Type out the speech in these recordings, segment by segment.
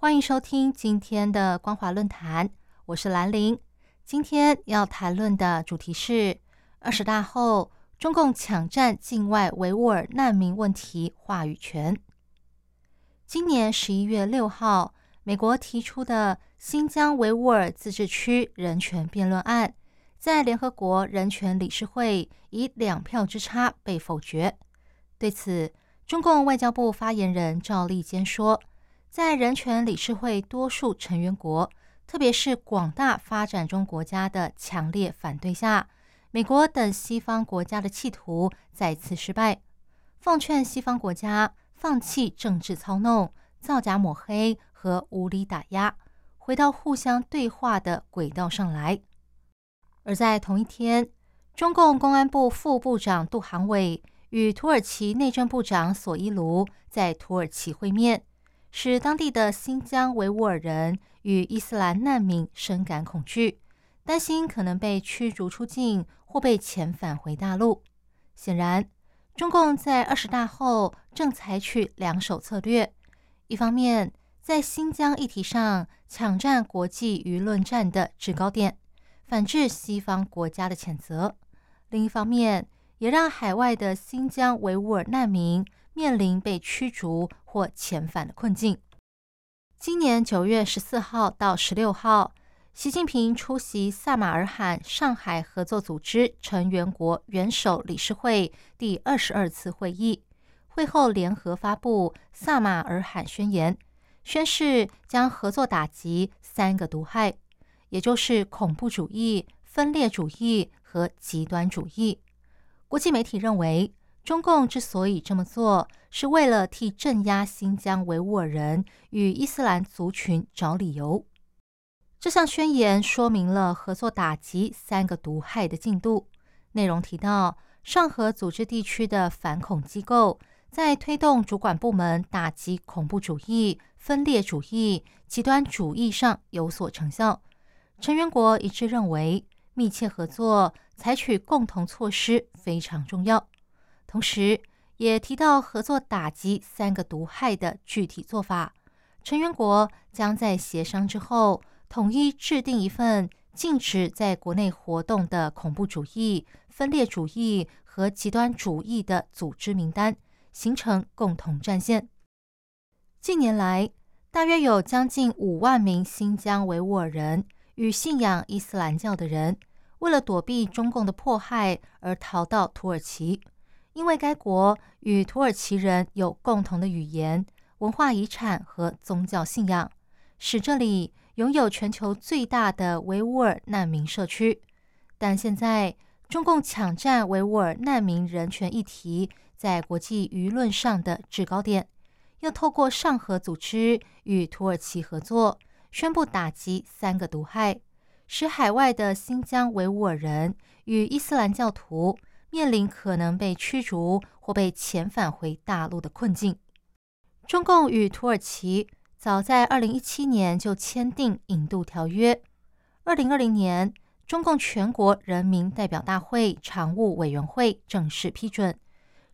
欢迎收听今天的光华论坛，我是兰玲。今天要谈论的主题是二十大后中共抢占境外维吾尔难民问题话语权。今年十一月六号，美国提出的新疆维吾尔自治区人权辩论案，在联合国人权理事会以两票之差被否决。对此，中共外交部发言人赵立坚说，在人权理事会多数成员国，特别是广大发展中国家的强烈反对下，美国等西方国家的企图再次失败。奉劝西方国家放弃政治操弄、造假抹黑和无理打压，回到互相对话的轨道上来。而在同一天，中共公安部副部长杜航伟。与土耳其内政部长索伊卢在土耳其会面，使当地的新疆维吾尔人与伊斯兰难民深感恐惧，担心可能被驱逐出境或被遣返回大陆。显然，中共在二十大后正采取两手策略：一方面在新疆议题上抢占国际舆论战的制高点，反制西方国家的谴责；另一方面，也让海外的新疆维吾尔难民面临被驱逐或遣返的困境。今年九月十四号到十六号，习近平出席萨马尔罕上海合作组织成员国元首理事会第二十二次会议，会后联合发布《萨马尔罕宣言》，宣誓将合作打击三个毒害，也就是恐怖主义、分裂主义和极端主义。国际媒体认为，中共之所以这么做，是为了替镇压新疆维吾尔人与伊斯兰族群找理由。这项宣言说明了合作打击三个毒害的进度。内容提到，上合组织地区的反恐机构在推动主管部门打击恐怖主义、分裂主义、极端主义上有所成效。成员国一致认为。密切合作，采取共同措施非常重要。同时，也提到合作打击三个毒害的具体做法。成员国将在协商之后，统一制定一份禁止在国内活动的恐怖主义、分裂主义和极端主义的组织名单，形成共同战线。近年来，大约有将近五万名新疆维吾尔人。与信仰伊斯兰教的人，为了躲避中共的迫害而逃到土耳其，因为该国与土耳其人有共同的语言、文化遗产和宗教信仰，使这里拥有全球最大的维吾尔难民社区。但现在，中共抢占维吾尔难民人权议题在国际舆论上的制高点，又透过上合组织与土耳其合作。宣布打击三个毒害，使海外的新疆维吾尔人与伊斯兰教徒面临可能被驱逐或被遣返回大陆的困境。中共与土耳其早在二零一七年就签订引渡条约，二零二零年中共全国人民代表大会常务委员会正式批准，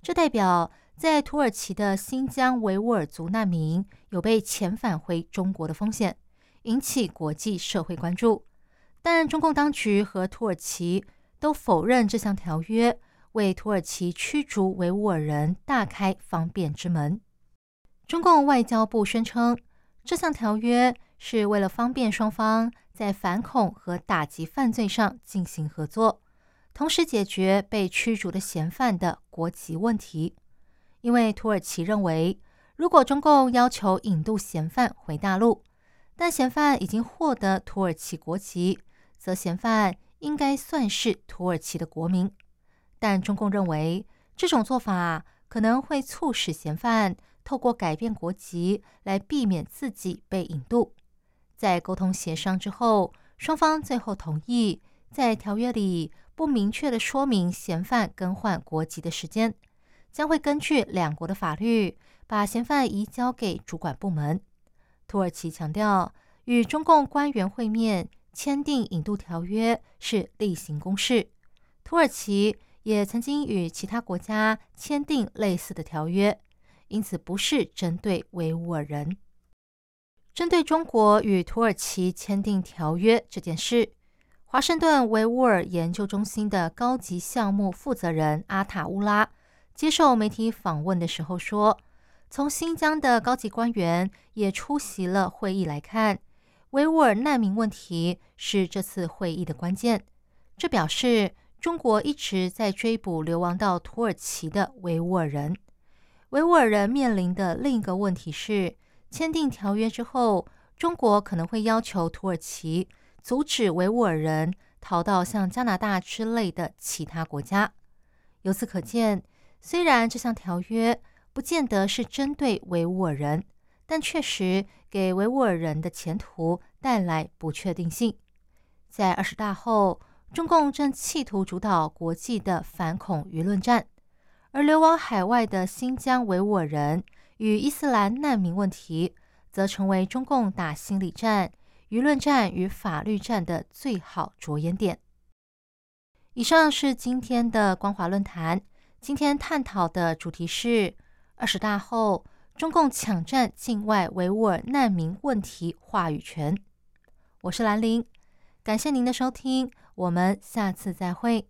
这代表在土耳其的新疆维吾尔族难民有被遣返回中国的风险。引起国际社会关注，但中共当局和土耳其都否认这项条约为土耳其驱逐维吾尔人大开方便之门。中共外交部宣称，这项条约是为了方便双方在反恐和打击犯罪上进行合作，同时解决被驱逐的嫌犯的国籍问题。因为土耳其认为，如果中共要求引渡嫌犯回大陆，但嫌犯已经获得土耳其国籍，则嫌犯应该算是土耳其的国民。但中共认为这种做法可能会促使嫌犯透过改变国籍来避免自己被引渡。在沟通协商之后，双方最后同意在条约里不明确的说明嫌犯更换国籍的时间，将会根据两国的法律把嫌犯移交给主管部门。土耳其强调，与中共官员会面、签订引渡条约是例行公事。土耳其也曾经与其他国家签订类似的条约，因此不是针对维吾尔人。针对中国与土耳其签订条约这件事，华盛顿维吾尔研究中心的高级项目负责人阿塔乌拉接受媒体访问的时候说：“从新疆的高级官员也出席了会议来看，维吾尔难民问题是这次会议的关键。这表示中国一直在追捕流亡到土耳其的维吾尔人。维吾尔人面临的另一个问题是。”签订条约之后，中国可能会要求土耳其阻止维吾尔人逃到像加拿大之类的其他国家。由此可见，虽然这项条约不见得是针对维吾尔人，但确实给维吾尔人的前途带来不确定性。在二十大后，中共正企图主导国际的反恐舆论战，而流亡海外的新疆维吾尔人。与伊斯兰难民问题，则成为中共打心理战、舆论战与法律战的最好着眼点。以上是今天的光华论坛，今天探讨的主题是二十大后中共抢占境外维吾尔难民问题话语权。我是兰陵，感谢您的收听，我们下次再会。